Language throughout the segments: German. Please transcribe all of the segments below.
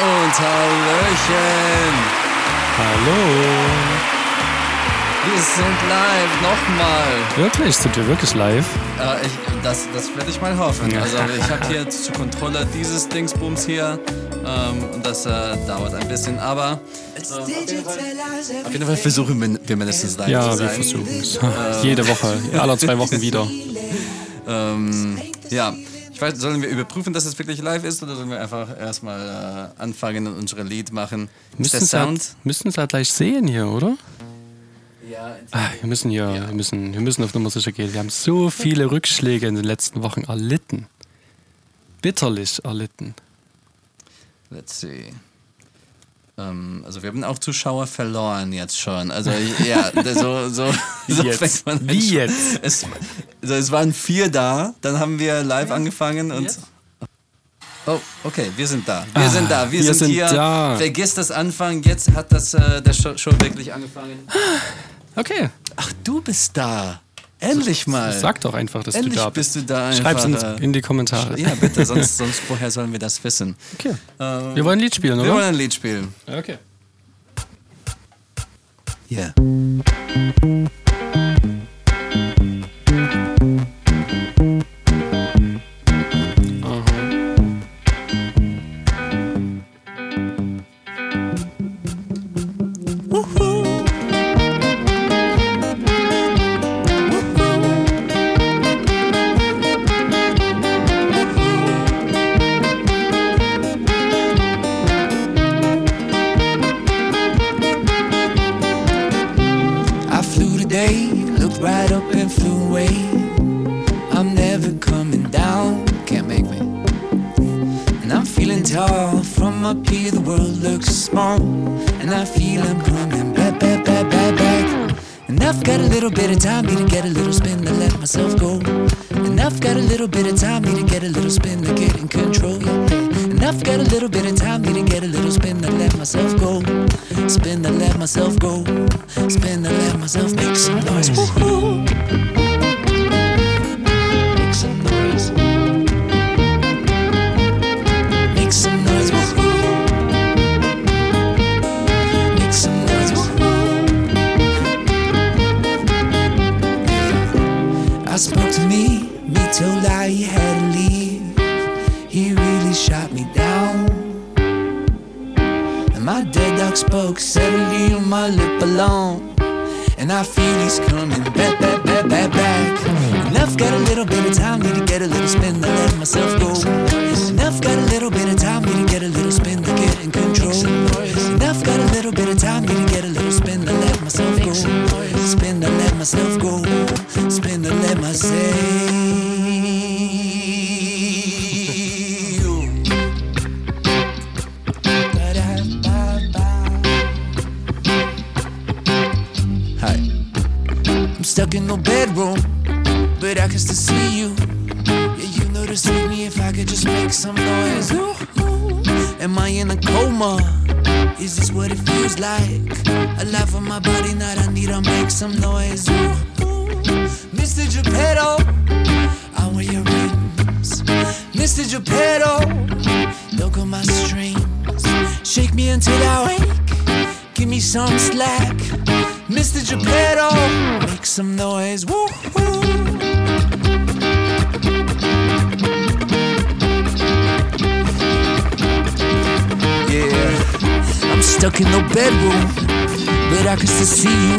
und Hallöchen. Hallo. Wir sind live, nochmal. Wirklich? Sind wir wirklich live? Äh, ich, das das werde ich mal hoffen. Also ich habe hier zur Kontrolle dieses Dingsbums hier ähm, und das äh, dauert ein bisschen, aber äh, auf, jeden Fall, auf jeden Fall versuchen wir, wir mindestens live zu Ja, wir sein. versuchen es. Jede Woche, alle zwei Wochen wieder. Ähm, ja, ich weiß, sollen wir überprüfen, dass es wirklich live ist oder sollen wir einfach erstmal äh, anfangen und unsere Lied machen? Ist Müssen der es halt, Sound? müssen es halt gleich sehen hier, oder? Ja, Ah, wir müssen hier, wir müssen, wir müssen auf Nummer sicher gehen. Wir haben so viele Rückschläge in den letzten Wochen erlitten. Bitterlich erlitten. Let's see. Ähm, also wir haben auch Zuschauer verloren jetzt schon. Also ja, so, so, so Jetzt? fängt man an Wie schon- jetzt? Es, also es waren vier da, dann haben wir live angefangen und Jetzt? Oh, okay, wir sind da. Wir Ah, sind da. Wir, wir sind, sind hier. da. Vergiss das Anfang. Jetzt hat das äh, der Show, Show wirklich angefangen. Okay, Ach, du bist da. Endlich mal. sag doch einfach, dass Endlich du da bist bist. du da. Schreib's in, äh, in die Kommentare. Ja, bitte, sonst, sonst woher sollen wir das wissen? Okay. Ähm, Wir wollen ein Lied spielen, wir wollen oder? ein Lied spielen. Okay. Ja. Feeling tall from up here, the world looks small. And I feel I'm coming back, back, back, back, back. And I've got a little bit of time, need to get a little spin to let myself go. And I've got a little bit of time, need to get a little spin to get in control. Yeah. And I've got a little bit of time, need to get a little spin to let myself go. Spin to let myself go. Spin to let myself make some noise. Woohoo! I spoke to me, me told I he had to leave. He really shot me down. And my dead dog spoke, said leave my lip alone. And I feel he's coming back, back, back, back, back. I've got a little bit of time, need to get a little spin to let myself go. I've got a little stuck in the bedroom, but I can still see you.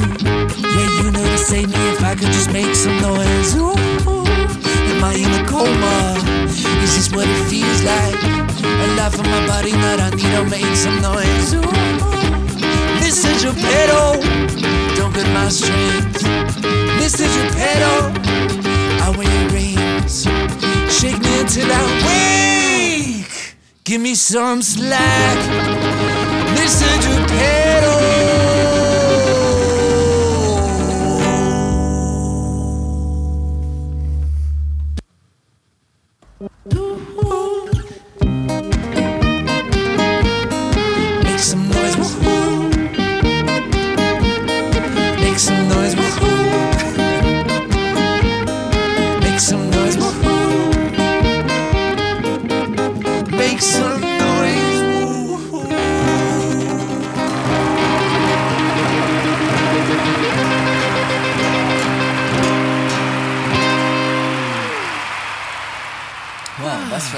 Yeah, you know to save me if I could just make some noise. Ooh, am I in a coma? Is this what it feels like? A Alive on my body, not I need to make some noise. Ooh, Mr. Geppetto, don't cut my strings. Mr. Geppetto, I wear rings. Shake me until I wake. Give me some slack, price that.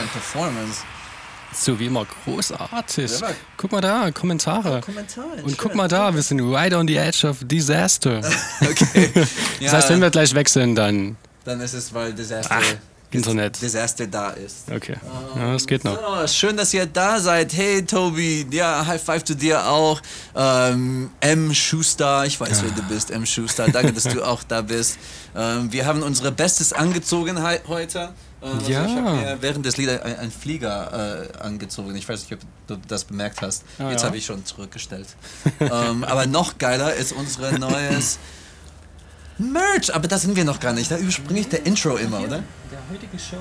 Ein Performance. So wie immer großartig. Ja, Guck mal da, Kommentare. Kommentare, Und guck mal da, wir sind right on the edge of disaster. Okay. Das heißt, wenn wir gleich wechseln, dann dann ist es, weil Disaster, Internet. Disaster da ist. Okay. Ja, das geht noch. So, schön, dass ihr da seid. Hey, Tobi. Ja, High Five zu dir auch. Ähm, M. Schuster, ich weiß, wer du bist, M. Schuster. Danke, dass du auch da bist. Ähm, wir haben unsere Bestes angezogen heute. Also Ja. Ich habe mir während des Lieders ein- einen Flieger äh, angezogen. Ich weiß nicht, ob du das bemerkt hast. Ah, Jetzt ja. habe ich schon zurückgestellt. ähm, aber noch geiler ist unser neues Merch. Aber da sind wir noch gar nicht. Da überspringe ich der Intro immer, oder? Der heutige Show.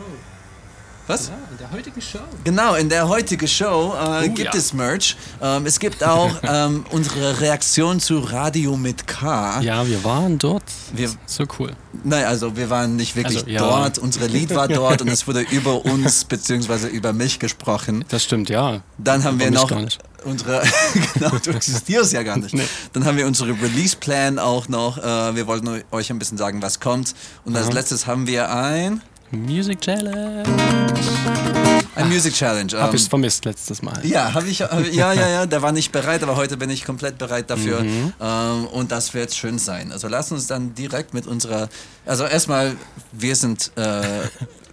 Was? Ja, in der heutigen Show. Genau, in der heutigen Show äh, Oh, gibt ja. es Merch. Ähm, es gibt auch ähm, unsere Reaktion zu Radio mit K. Ja, wir waren dort. Wir- so cool. Nein, also wir waren nicht wirklich Also, ja. dort. Unsere Lied war dort und es wurde über uns bzw. über mich gesprochen. Das stimmt, ja. Dann haben wir mich noch unsere, genau, du existierst ja gar nicht. Nee. Dann haben wir unsere Release-Plan auch noch. Äh, wir wollten euch ein bisschen sagen, was kommt. Und als Aha. letztes haben wir ein, Music Challenge. ein Music Challenge. Hab Ähm, ich vermisst letztes Mal. Ja, habe ich, hab, ja, ja, ja, der war nicht bereit, aber heute bin ich komplett bereit dafür. Mhm. Ähm, und das wird schön sein. Also lass uns dann direkt mit unserer, also erstmal, wir sind, äh,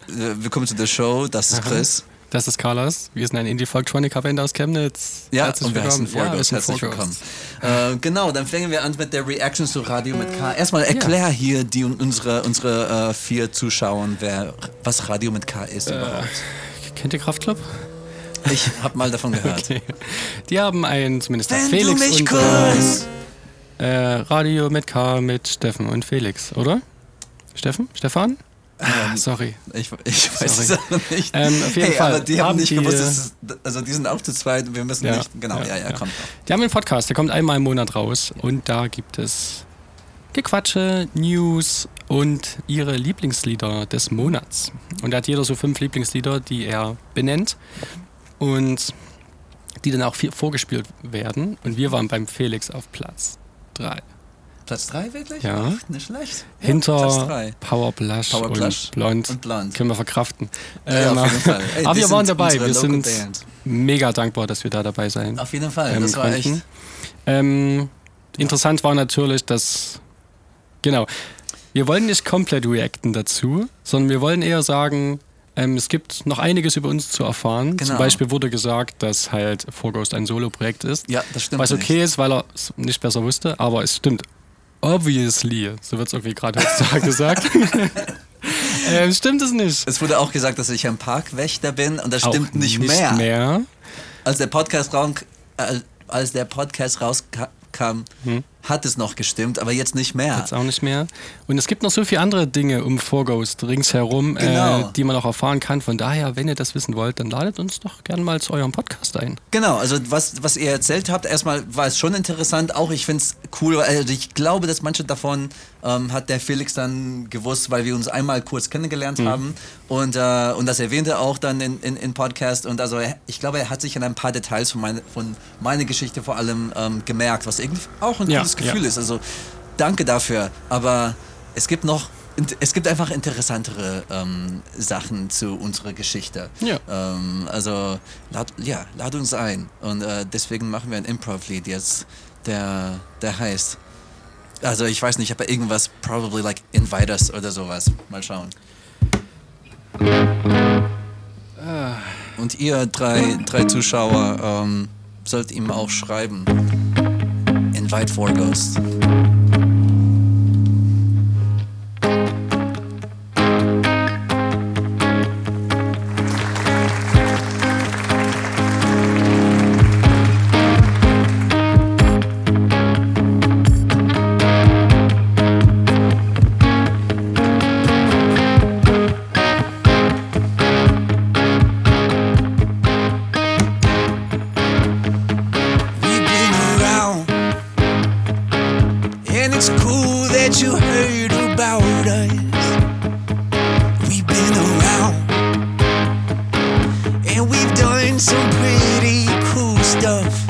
willkommen zu der Show, das ist Chris. Das ist Carlos. Wir sind ein Indie-Folktronic-Band aus Chemnitz. Ja, Herzlich und wir heißen willkommen. Vorghost. Ja, Herzlich willkommen. Äh, genau, dann fangen wir an mit der Reaction zu Radio mit K. Erstmal erklär hier die unsere, unsere äh, vier Zuschauer, wer, was Radio mit K ist Äh. überhaupt. Kennt ihr Kraftclub? Ich habe mal davon gehört. Die haben einen, zumindest Wenn Felix du mich und küsst. äh, Radio mit K mit Steffen und Felix, oder? Steffen? Stefan? Ah, sorry. Ich, ich weiß Sorry. es nicht. Ähm, auf jeden hey, Fall aber die haben haben nicht die, gewusst, dass es, also die sind auch zu zweit, wir müssen Ja, nicht, genau, ja, ja, ja, kommt. Die haben einen Podcast, der kommt einmal im Monat raus und da gibt es Gequatsche, News und ihre Lieblingslieder des Monats. Und da hat jeder so fünf Lieblingslieder, die er benennt und die dann auch vorgespielt werden. Und wir waren beim Felix auf Platz 3. Platz 3 wirklich? Ja. Ach, nicht schlecht. Hinter. Power Blush, Power Blush und Blond. und Blond. Können wir verkraften. Ja, Ähm. Ey, aber wir waren dabei. Wir sind Band. mega dankbar, dass wir da dabei sein Auf jeden Fall, ähm, das war echt. Ähm, interessant war natürlich, dass genau, wir wollen nicht komplett reacten dazu, sondern wir wollen eher sagen, ähm, es gibt noch einiges über uns zu erfahren. Genau. Zum Beispiel wurde gesagt, dass halt Forghost ein Solo-Projekt ist. Ja, das stimmt Was okay nicht. ist, weil er es nicht besser wusste, aber es stimmt. Obviously, so wird es irgendwie gerade gesagt. ähm, stimmt es nicht. Es wurde auch gesagt, dass ich ein Parkwächter bin und das Auch stimmt nicht, mehr. mehr. Als der Podcast raum, äh, als der Podcast rauskam, hat es noch gestimmt, aber jetzt nicht mehr. Jetzt auch nicht mehr. Und es gibt noch so viele andere Dinge um Forghost ringsherum, Genau. äh, die man auch erfahren kann. Von daher, wenn ihr das wissen wollt, dann ladet uns doch gerne mal zu eurem Podcast ein. Genau, also was, was ihr erzählt habt, erstmal war es schon interessant. Auch ich finde es cool, also ich glaube, dass manche davon ähm, hat der Felix dann gewusst, weil wir uns einmal kurz kennengelernt haben und, äh, und das erwähnte er auch dann in, in, in Podcast. Und also er, ich glaube, er hat sich an ein paar Details von, meine, von meiner Geschichte vor allem ähm, gemerkt, was irgendwie auch ein Ja, cooles Gefühl ja. ist. Also danke dafür. Aber es gibt noch. Es gibt einfach interessantere ähm, Sachen zu unserer Geschichte. Ja. Ähm, also lad, ja, lad uns ein. Und äh, deswegen machen wir ein Improv-Lied jetzt, der, der heißt. Also ich weiß nicht, aber irgendwas, probably like Invite Us oder sowas. Mal schauen. Und ihr drei, drei Zuschauer ähm, sollt ihm auch schreiben. Invite for Ghost. stuff.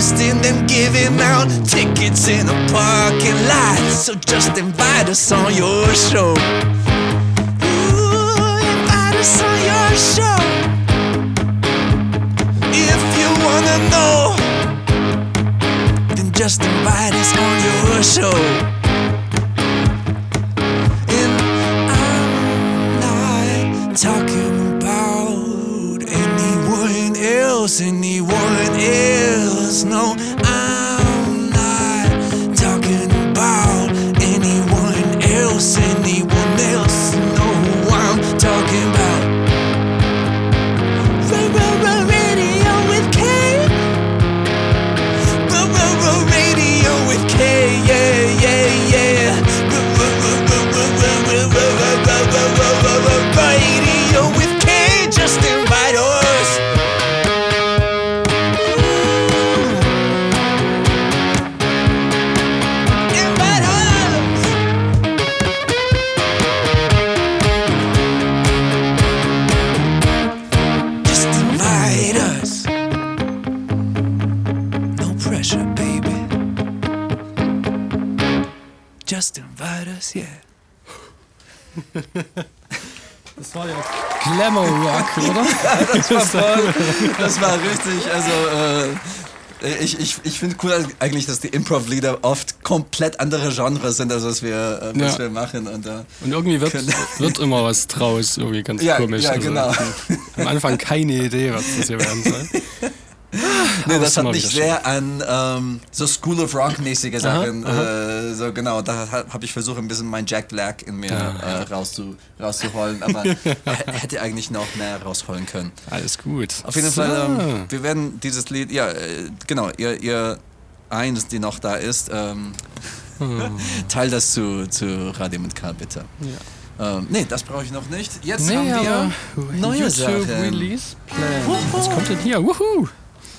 Interesting than giving out tickets in a parking lot. So just invite us on your show. Ooh, invite us on your show. If you wanna know, then just invite us on your show. Glamour Rock, oder? Das war voll, das war richtig, also äh, ich, ich, ich finde cool eigentlich, dass die Improv-Lieder oft komplett andere Genres sind, als was wir, äh, was Ja. wir machen. Und, äh, Und irgendwie wird, wird immer was draus, irgendwie ganz Ja, komisch. ja, genau. Am Anfang keine Idee, was das hier werden soll. nee, das hat mich sehr an ähm, so School of Rock-mäßige Sachen, aha. Äh, so genau, da habe ich versucht, ein bisschen mein Jack Black in mir Ja, äh, rauszu, rauszuholen, aber hätte eigentlich noch mehr rausholen können. Alles gut. Auf jeden So. Fall, ähm, wir werden dieses Lied, ja, äh, genau, ihr, ihr eins, die noch da ist, ähm, teil das zu, zu Radio mit K, bitte. Ähm, nee, das brauche ich noch nicht. Jetzt Nee, haben wir neue YouTube Sachen. Release Plan. Was kommt denn hier? Wuhu!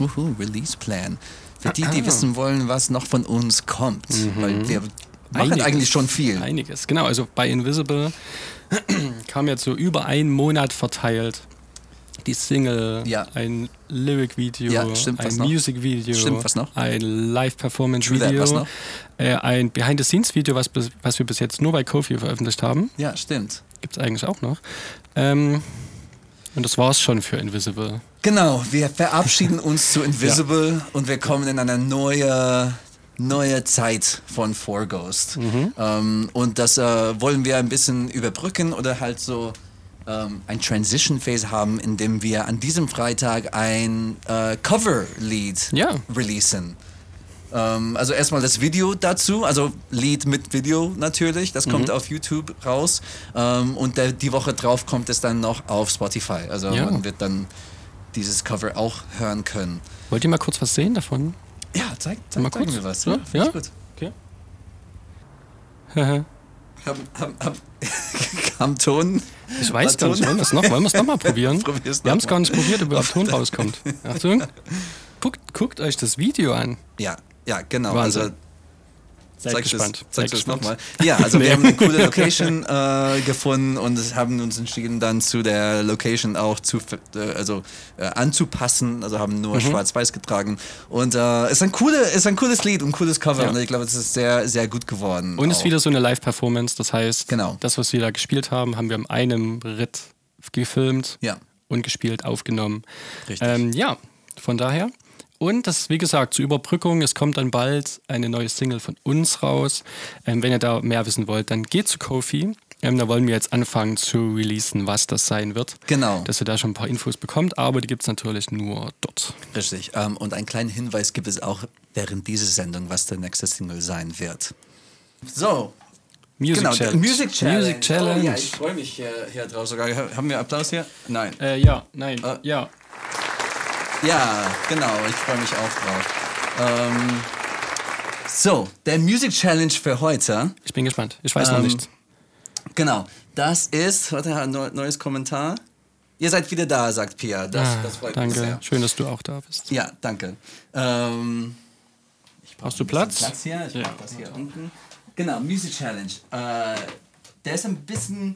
Wuhu, Release Plan. Für die, die wissen wollen, was noch von uns kommt. Weil wir machen Einiges. eigentlich schon viel. Einiges. Genau, also bei Invisible kam jetzt so über einen Monat verteilt die Single, Ja. ein Lyric-Video, Ja, ein? Music-Video, ein Live-Performance-Video, äh, ein Behind-the-Scenes-Video, was, was wir bis jetzt nur bei Kofi veröffentlicht haben. Ja, stimmt. Gibt es eigentlich auch noch. Ähm, und das war's schon für Invisible. Genau, wir verabschieden uns zu Invisible und wir kommen in eine neue, neue Zeit von For Ghost. Ähm, und das äh, wollen wir ein bisschen überbrücken oder halt so ähm, ein Transition Phase haben, in dem wir an diesem Freitag ein äh, Cover-Lied Ja. releasen. Ähm, also erstmal das Video dazu, also Lied mit Video natürlich, das kommt auf YouTube raus ähm, und der, die Woche drauf kommt es dann noch auf Spotify. Also Ja. man wird dann dieses Cover auch hören können. Wollt ihr mal kurz was sehen davon? Ja, zeig, zeig Mal kurz. wir was. Ja? Ja, Ja? gut. Okay. Hab, hab, hab, kam Ton? Ich weiß gar nicht, wollen wir es noch, wollen wir es noch mal probieren? Probier's wir haben es gar nicht probiert, ob Ton rauskommt. Achtung. Guckt, guckt euch das Video an. Ja, ja, genau. Wahnsinn. Also, Seid zeig gespannt. Das, zeig das nochmal. Ja, also Nee. wir haben eine coole Location äh, gefunden und haben uns entschieden, dann zu der Location auch zu, äh, also, äh, anzupassen. Also haben Mhm. nur schwarz-weiß getragen. Und äh, ist, ein coole, ist ein cooles Lied und ein cooles Cover. Ja. Und ich glaube, es ist sehr, sehr gut geworden. Und es ist wieder so eine Live-Performance, das heißt, Genau. das, was wir da gespielt haben, haben wir in einem Ritt gefilmt Ja. und gespielt, aufgenommen. Richtig. Ähm, ja, von daher Und das, wie gesagt, zur Überbrückung, es kommt dann bald eine neue Single von uns raus. Ähm, wenn ihr da mehr wissen wollt, dann geht zu Kofi. Ähm, da wollen wir jetzt anfangen zu releasen, was das sein wird. Genau. Dass ihr da schon ein paar Infos bekommt, aber die gibt es natürlich nur dort. Richtig. Ähm, und einen kleinen Hinweis gibt es auch während dieser Sendung, was der nächste Single sein wird. So. Music genau, Challenge. Music Challenge. Music Challenge. Oh, ja, ich freue mich hier, hier drauf sogar. Haben wir Applaus hier? Nein. Äh, ja, nein, Äh. ja. Ja, genau, ich freue mich auch drauf. Ähm, so, der Music Challenge für heute. Ich bin gespannt. Ich weiß noch Ähm, nicht. Genau, das ist, warte, ein neu- neues Kommentar. Ihr seid wieder da, sagt Pia. Das, Ah, das freut danke. mich sehr. Schön, dass du auch da bist. Ja, danke. Ähm, Brauchst du Platz? Platz hier. Ich Ja. das hier unten. Genau, Music Challenge. Äh, der ist ein bisschen.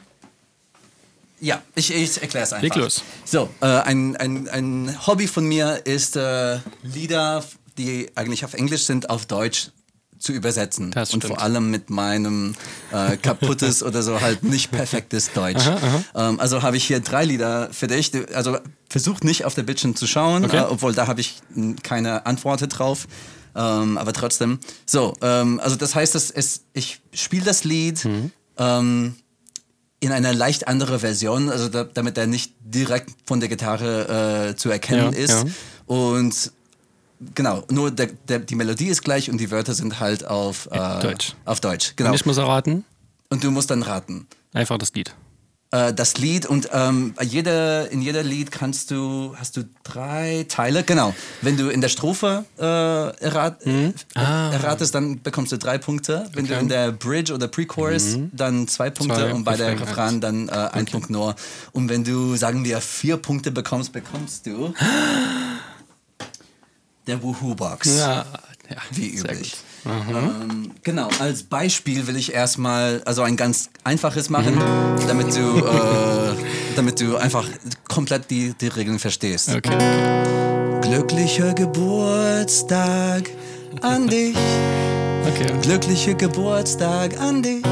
Ja, ich, ich erkläre es einfach. Leg los. So, äh, ein, ein, ein Hobby von mir ist, äh, Lieder, die eigentlich auf Englisch sind, auf Deutsch zu übersetzen. Das Und stimmt. vor allem mit meinem äh, kaputtes oder so halt nicht perfektes Deutsch. Ähm, also habe ich hier drei Lieder für dich. Also versuch nicht auf der Bildschirm zu schauen, Okay. äh, obwohl da habe ich mh, keine Antworten drauf. Ähm, aber trotzdem. So, ähm, also das heißt, dass es, ich spiele das Lied Mhm. In einer leicht andere Version, also da, damit er nicht direkt von der Gitarre äh, zu erkennen Ja, ist. ja. Und genau, nur der, der, die Melodie ist gleich und die Wörter sind halt auf äh, Deutsch. Auf Deutsch, genau. Und ich muss erraten, Und du musst dann raten. einfach das Lied. Äh, das Lied und ähm, jeder, in jeder Lied kannst du, hast du drei Teile, genau. Wenn du in der Strophe äh, errat, äh, erratest, dann bekommst du drei Punkte. Wenn du Okay. in der Bridge oder Pre-Chorus, dann zwei Punkte Zwei, und bei der Refrain dann äh, ein Punkt nur. Und wenn du, sagen wir, vier Punkte bekommst, bekommst du der Woohoo-Box. Ja, ja Wie üblich. Gut. Ähm, genau, als Beispiel will ich erstmal also ein ganz einfaches machen, damit du, äh, damit du einfach komplett die, die Regeln verstehst. Okay. Glücklicher Geburtstag an dich. Okay. Glücklicher Geburtstag an dich.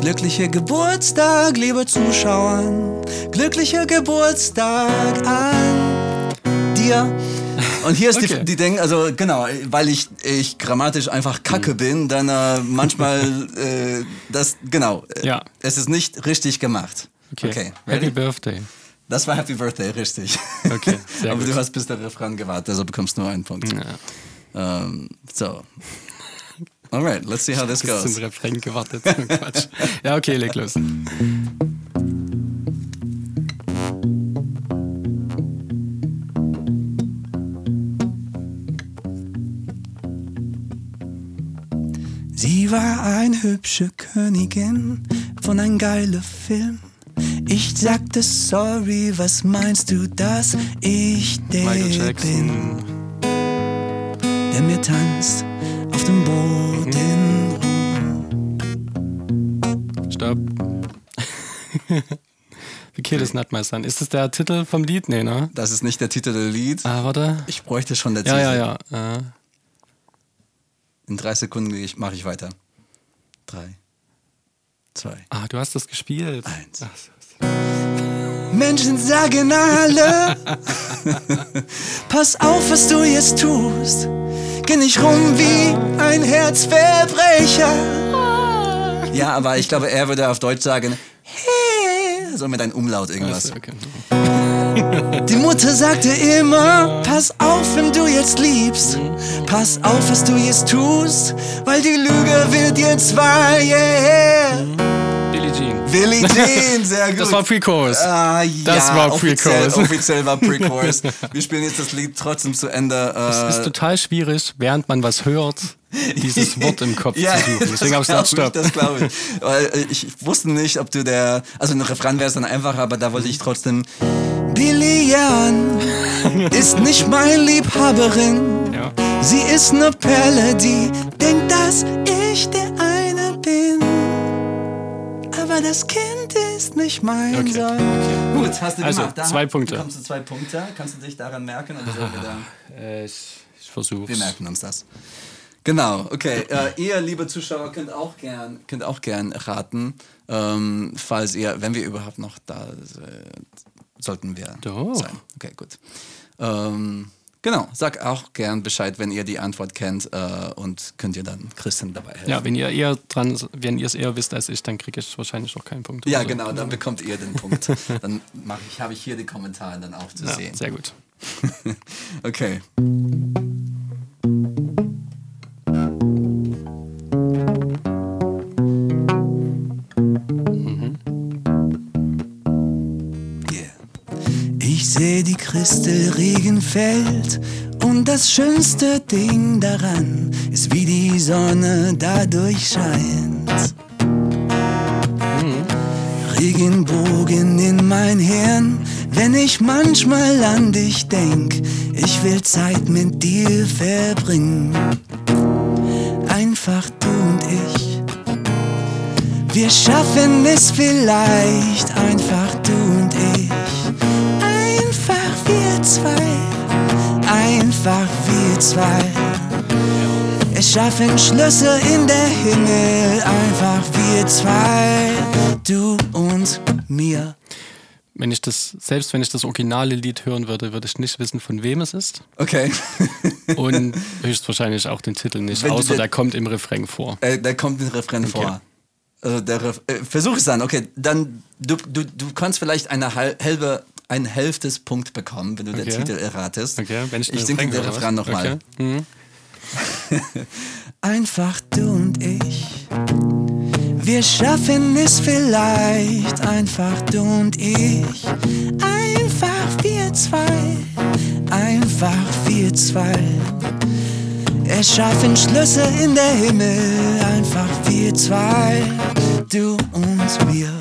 Glücklicher Geburtstag, liebe Zuschauer. Glücklicher Geburtstag an dir. Und hier ist Okay. die, die Ding, also genau, weil ich, ich grammatisch einfach kacke bin, dann äh, manchmal äh, das, genau, äh, Ja. es ist nicht richtig gemacht. Okay. okay Happy? Birthday. Das war Happy Birthday, richtig. Okay, Aber gut. du hast bis der Refrain gewartet, also bekommst nur einen Punkt. Ja. Ähm, so. Alright, let's see how this Bis goes. zum Refrain gewartet. Quatsch. Ja, okay, leg los. War ein hübsche Königin von ein geiler Film. Ich sagte sorry, was meinst du, dass ich der Michael bin, Jackson. der mir tanzt auf dem Boden rum. Stopp. The Kid is not my son. Ist das der Titel vom Lied? Nee, ne? Das ist nicht der Titel der Lied. Ah, warte. Ich bräuchte schon der Ja, Titel. ja, ja. Äh, In drei Sekunden mache ich weiter. Drei, zwei, ah, du hast das gespielt. eins. Ach. Menschen sagen alle, pass auf, was du jetzt tust. Geh nicht rum wie ein Herzverbrecher. Ja, aber ich glaube, er würde auf Deutsch sagen, hey, so mit einem Umlaut irgendwas. Ach so, okay. Die Mutter sagte immer, pass auf, wenn du jetzt liebst. Pass auf, was du jetzt tust, weil die Lüge wird dir zwei. Yeah. Billie Jean. Billie sehr gut. Das war Pre-Chorus. Ah, ja, Das war offiziell, Pre-Chorus. offiziell war Pre-Chorus. Wir spielen jetzt das Lied trotzdem zu Ende. Es Äh, ist total schwierig, während man was hört, dieses Wort im Kopf ja, zu suchen. Deswegen habe ich gesagt, stopp. Das glaube ich. Weil äh, ich wusste nicht, ob du der. Also ein Refrain wäre es dann einfacher, aber da wollte ich trotzdem. Billy Jan ist nicht meine Liebhaberin. Ja. Sie ist ne Perle, die denkt, dass ich der eine bin. Aber das Kind ist nicht mein Okay, Sohn. Gut, hast du Also, gemacht. Da zwei Punkte. bekommst du zwei Punkte. Kannst du dich daran merken? Oder sollen wir, da? Äh, ich ich versuche wir merken uns das. Genau, okay. Äh, ihr, liebe Zuschauer, könnt auch gern, könnt auch gern raten, ähm, falls ihr, wenn wir überhaupt noch da sind, sollten wir Doch. sein. Okay, gut. Ähm, Genau, sag auch gern Bescheid, wenn ihr die Antwort kennt äh, und könnt ihr dann Christian dabei helfen. Ja, wenn ihr eher dran, wenn ihr es eher wisst als ich, dann kriege ich wahrscheinlich auch keinen Punkt. Ja, so. genau, dann bekommt ihr den Punkt. Dann mach ich, habe ich hier die Kommentare dann auch zu Ja, sehen. sehr gut. Okay. Die Christelregen fällt und das schönste Ding daran ist, wie die Sonne dadurch scheint. Regenbogen in mein Hirn, wenn ich manchmal an dich denk, ich will Zeit mit dir verbringen. Einfach du und ich. Wir schaffen es vielleicht, einfach du und ich. Einfach wir zwei, einfach wir zwei. Es schaffen Schlüsse in der Himmel, einfach wir zwei, du und mir. Wenn ich das, selbst wenn ich das originale Lied hören würde, würde ich nicht wissen, von wem es ist. Okay. Und höchstwahrscheinlich auch den Titel nicht, Wenn außer der kommt im Refrain vor. äh, da kommt ein Refrain vor. Also der Ref äh, Versuch es dann. Okay, dann du, du, du kannst vielleicht eine hal- halbe ein Hälftes Punkt bekommen, wenn du den Okay. Titel erratest. Okay, wenn ich den ich singe den? Refrain nochmal. Okay. Mhm. Einfach du und ich. Wir schaffen es vielleicht, einfach du und ich. Einfach wir zwei, einfach wir zwei. Es schaffen Schlüsse in der Himmel, einfach wir zwei, du und mir.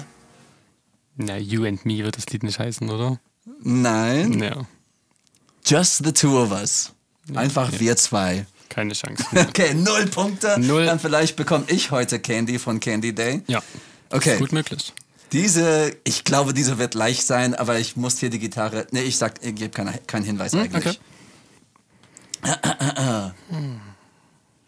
Na, You and Me wird das Lied nicht heißen, oder? Nein, Ja, just the two of us. Einfach wir zwei. keine Chance. Okay, null Punkte. Null. Dann vielleicht bekomme ich heute Candy von Candy Day. ja, Okay. gut möglich. Diese, ich glaube, diese wird leicht sein, aber ich muss hier die Gitarre. Nee, ich sag, ich gebe keine- keinen Hinweis eigentlich. okay.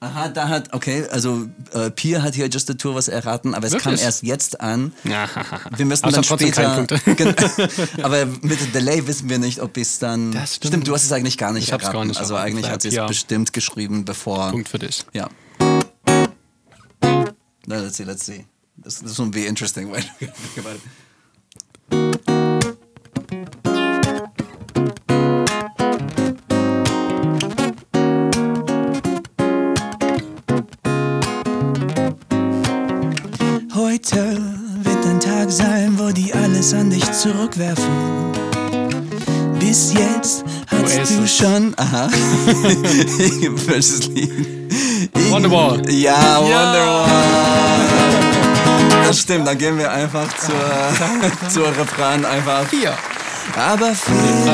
Aha, da hat, okay, also äh, Pia hat hier Just the Tour was erraten, aber es kam Wirklich? erst jetzt an. Ja, Wir müssen aber dann hat trotzdem später. aber mit dem Delay wissen wir nicht, ob es dann. Das stimmt. du hast es eigentlich gar nicht Ich erraten. gar nicht also eigentlich hat sie es Ja. bestimmt geschrieben, bevor. Punkt für dich. Ja. Na, let's see, let's see. This, this will be interesting. Wait, think about it. Alles an dich zurückwerfen. Bis jetzt hast du Oasis. schon. Aha. Welches Lied? Wonderwall. Ja, Wonderwall. Das stimmt, dann gehen wir einfach zur, zur Refrain einfach. Vier. Aber vielleicht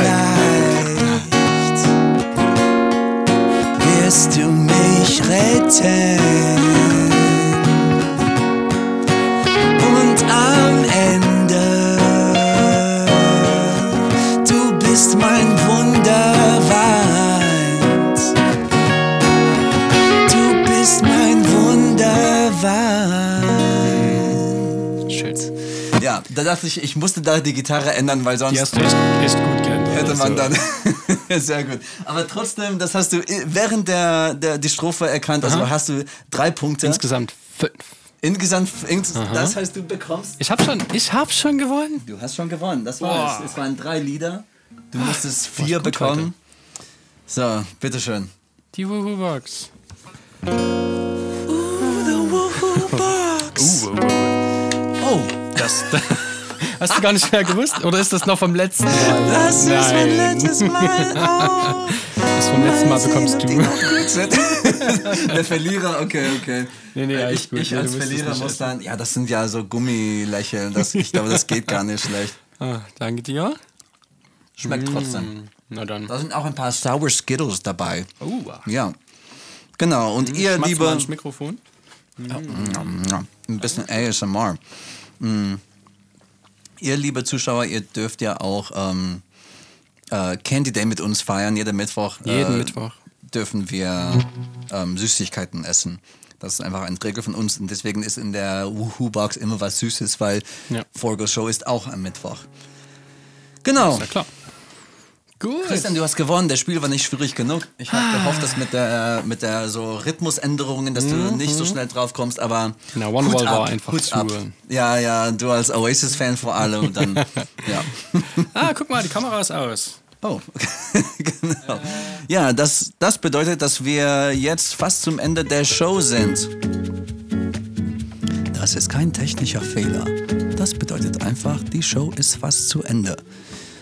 wirst du mich retten. Da dachte ich, ich musste da die Gitarre ändern, weil sonst Die hast du echt, echt gut geändert. hätte man Also, dann. Sehr gut. Aber trotzdem, das hast du während der, der die Strophe erkannt, also Aha. hast du drei Punkte. Insgesamt fünf. Insgesamt, ins, das heißt, du bekommst. Ich hab schon, ich hab schon gewonnen. Du hast schon gewonnen, das war es. Es waren drei Lieder. Du musstest vier gut bekommen. So, bitteschön. Die Woohoo Box. The Woohoo Box. Uh, uh, uh. Oh, Das, hast du gar nicht mehr gewusst? Oder ist das noch vom letzten Mal? Das ist mein Nein. letztes Mal. Oh. Das vom letzten Mal bekommst du. der Verlierer, okay, okay. Nee, nee, Äh, ich ich Nee, als es Verlierer muss dann, ja, das sind ja so Gummilächeln. Das, ich glaube, das geht gar nicht schlecht. Ah, danke dir. Schmeckt trotzdem. Na dann. Da sind auch ein paar Sour Skittles dabei. Oh, Ja. Genau, und ihr, Schmatzt mal liebe. ins Mikrofon. Ein bisschen ASMR. Mm. Ihr, liebe Zuschauer, ihr dürft ja auch ähm, äh, Candy Day mit uns feiern. Jeden Mittwoch. Jeden äh, Mittwoch. dürfen wir ähm, Süßigkeiten essen. Das ist einfach ein Regel von uns und deswegen ist in der Woohoo-Box immer was Süßes, weil Ja. Forgo Show ist auch am Mittwoch. Genau. Ja klar. Gut. Christian, du hast gewonnen. Das Spiel war nicht schwierig genug. Ich habe gehofft, dass mit der, mit der so Rhythmusänderungen, dass du nicht so schnell drauf kommst, aber. Na, One Wall war einfach Hut zu- ab. Ja, ja, du als Oasis-Fan vor allem. Dann, ja. Ah, guck mal, die Kamera ist aus. Oh, genau. Ja, das, das bedeutet, dass wir jetzt fast zum Ende der Show sind. Das ist kein technischer Fehler. Das bedeutet einfach, die Show ist fast zu Ende.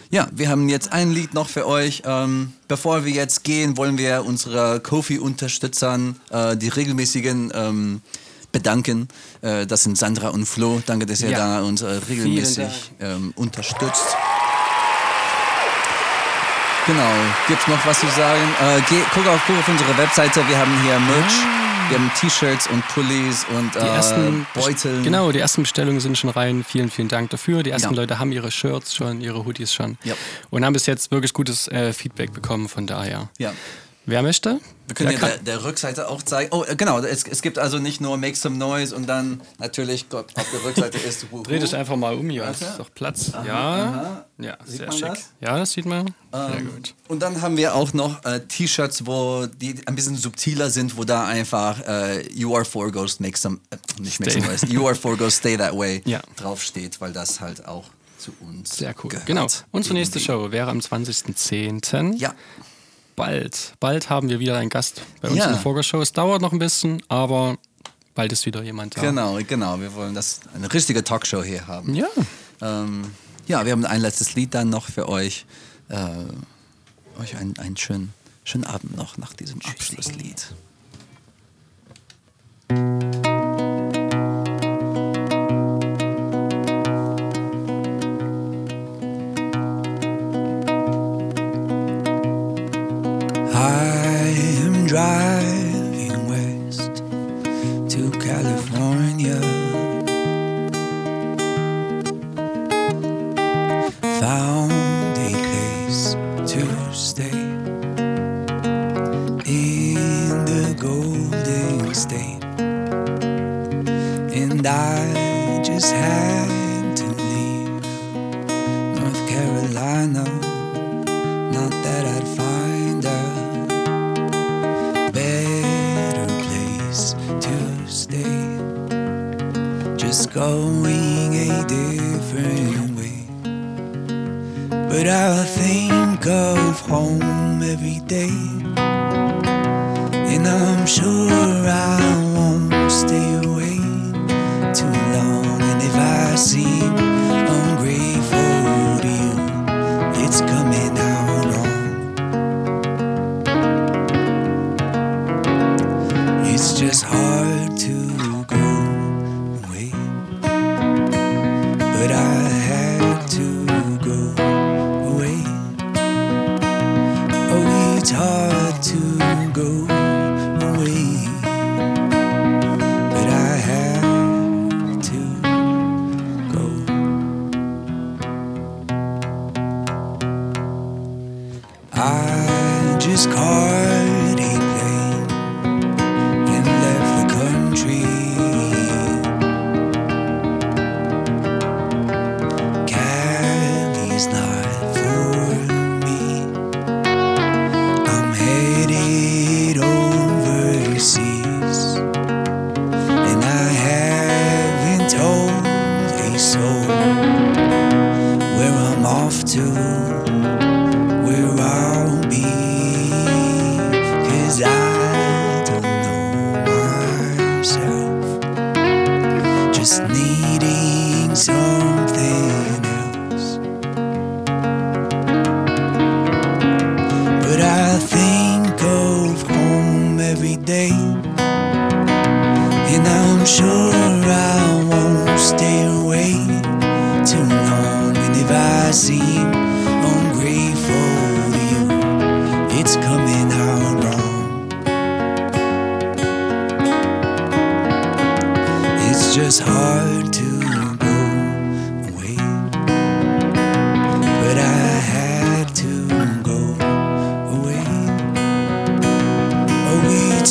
Ja, wir haben jetzt ein Lied noch für euch. Ähm, bevor wir jetzt gehen, wollen wir unsere Kofi-Unterstützern, äh, die regelmäßigen, ähm, bedanken. Äh, das sind Sandra und Flo. Danke, dass ihr Ja. da uns äh, regelmäßig ähm, unterstützt. Genau. Gibt's noch was zu sagen? Äh, geh, guck, auf, guck auf unsere Webseite. Wir haben hier Merch. Wir haben T-Shirts und Pullis und Die äh, ersten Beuteln. Genau, die ersten Bestellungen sind schon rein. Vielen, vielen Dank dafür. Die ersten Ja. Leute haben ihre Shirts schon, ihre Hoodies schon. Ja. Und haben bis jetzt wirklich gutes äh, Feedback bekommen. Von daher. Ja. Wer möchte? Wir können ja der, der Rückseite auch zeigen. Oh, genau. Es, es gibt also nicht nur Make Some Noise und dann natürlich Gott, auf der Rückseite ist Wuhu. Dreh dich einfach mal um hier. Warte. Ist doch Platz. ja. aha. Ja, Sieht sehr schick. das? Ja, das sieht man. sehr Ähm, gut. Und dann haben wir auch noch äh, T-Shirts, wo die ein bisschen subtiler sind, wo da einfach äh, You are for Ghost, make some, äh, nicht make Stay. some noise, You are for Ghost, stay that way Ja. draufsteht, weil das halt auch zu uns Sehr cool. gehört. Genau. Unsere nächste. Show wäre am 20.10. Ja, Bald. Bald haben wir wieder einen Gast bei uns Ja. in der Vorgausshow. Es dauert noch ein bisschen, aber bald ist wieder jemand da. genau, genau. Wir wollen das eine richtige Talkshow hier haben. Ja. Ähm, ja, wir haben ein letztes Lied dann noch für euch. Äh, euch einen, einen schönen, schönen Abend noch nach diesem Abschlusslied. Every day. And I'm sure I won't stay away too long. And if I seem ungrateful to you, it's coming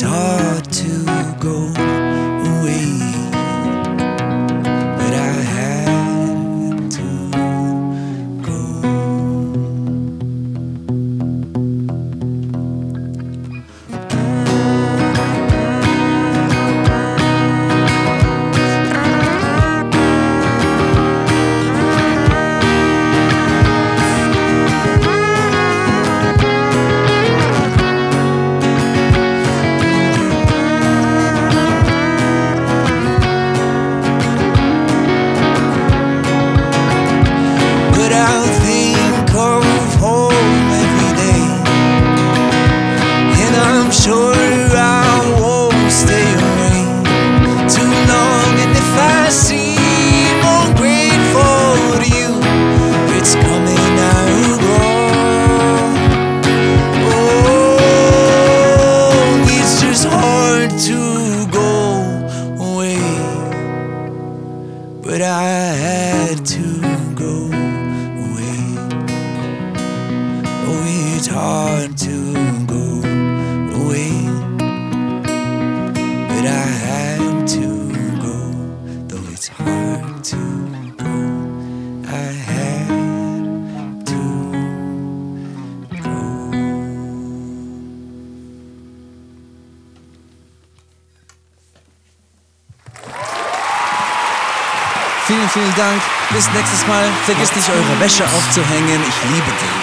Oh, Vergiss nicht, eure Wäsche aufzuhängen. Ich liebe dich.